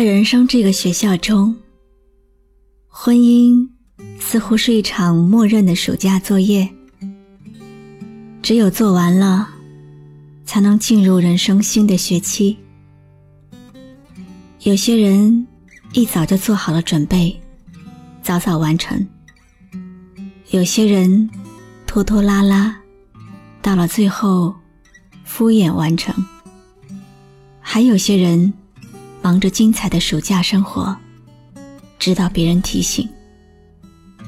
在人生这个学校中，婚姻似乎是一场默认的暑假作业。只有做完了，才能进入人生新的学期。有些人一早就做好了准备，早早完成；有些人拖拖拉拉，到了最后敷衍完成；还有些人。忙着精彩的暑假生活，直到别人提醒：“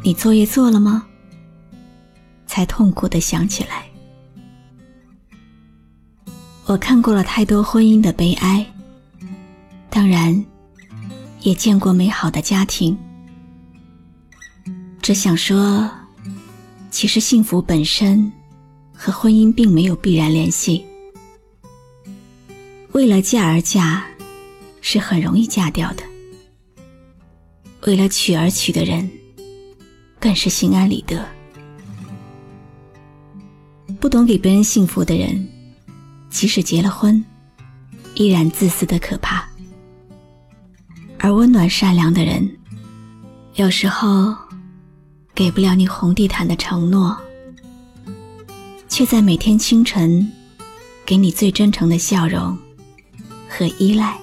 你作业做了吗？”才痛苦的想起来。我看过了太多婚姻的悲哀，当然，也见过美好的家庭。只想说，其实幸福本身和婚姻并没有必然联系。为了嫁而嫁。是很容易嫁掉的，为了娶而娶的人，更是心安理得。不懂给别人幸福的人，即使结了婚，依然自私的可怕；而温暖善良的人，有时候给不了你红地毯的承诺，却在每天清晨给你最真诚的笑容和依赖。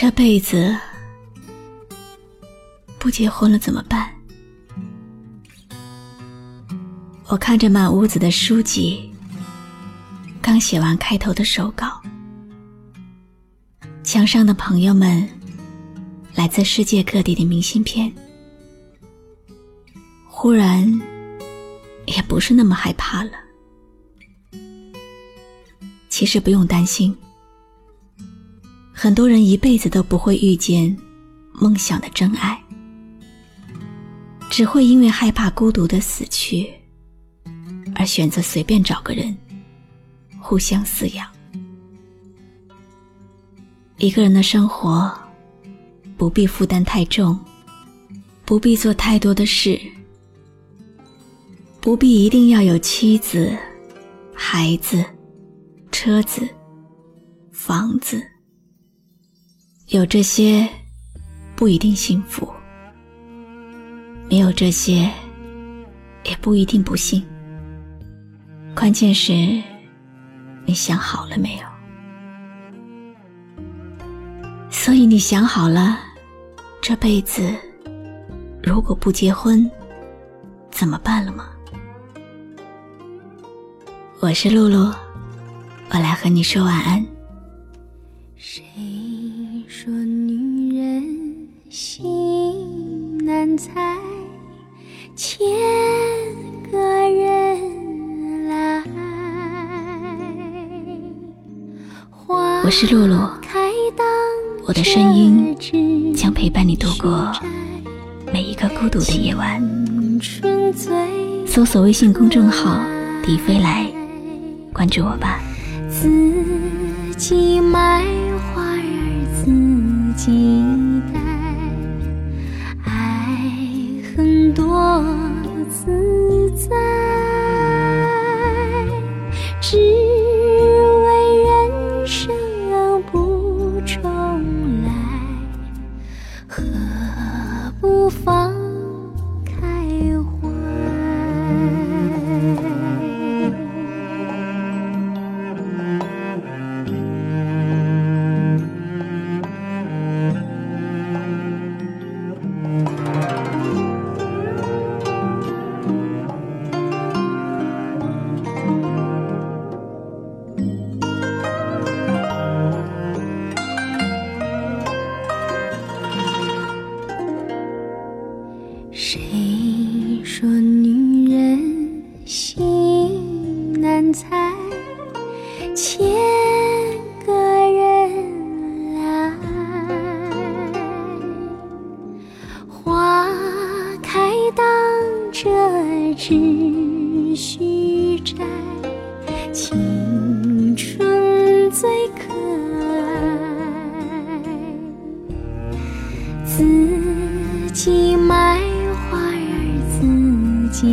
这辈子不结婚了怎么办？我看着满屋子的书籍，刚写完开头的手稿，墙上的朋友们，来自世界各地的明信片，忽然也不是那么害怕了。其实不用担心。很多人一辈子都不会遇见梦想的真爱，只会因为害怕孤独的死去，而选择随便找个人互相饲养。一个人的生活不必负担太重，不必做太多的事，不必一定要有妻子、孩子、车子、房子。有这些不一定幸福，没有这些也不一定不幸。关键是，你想好了没有？所以你想好了，这辈子如果不结婚，怎么办了吗？我是露露，我来和你说晚安。谁？千个人来。我是露露，我的声音将陪伴你度过每一个孤独的夜晚。搜索微信公众号“迪飞来”，关注我吧。自己买花儿自己是摘，青春最可爱。自己买花儿自己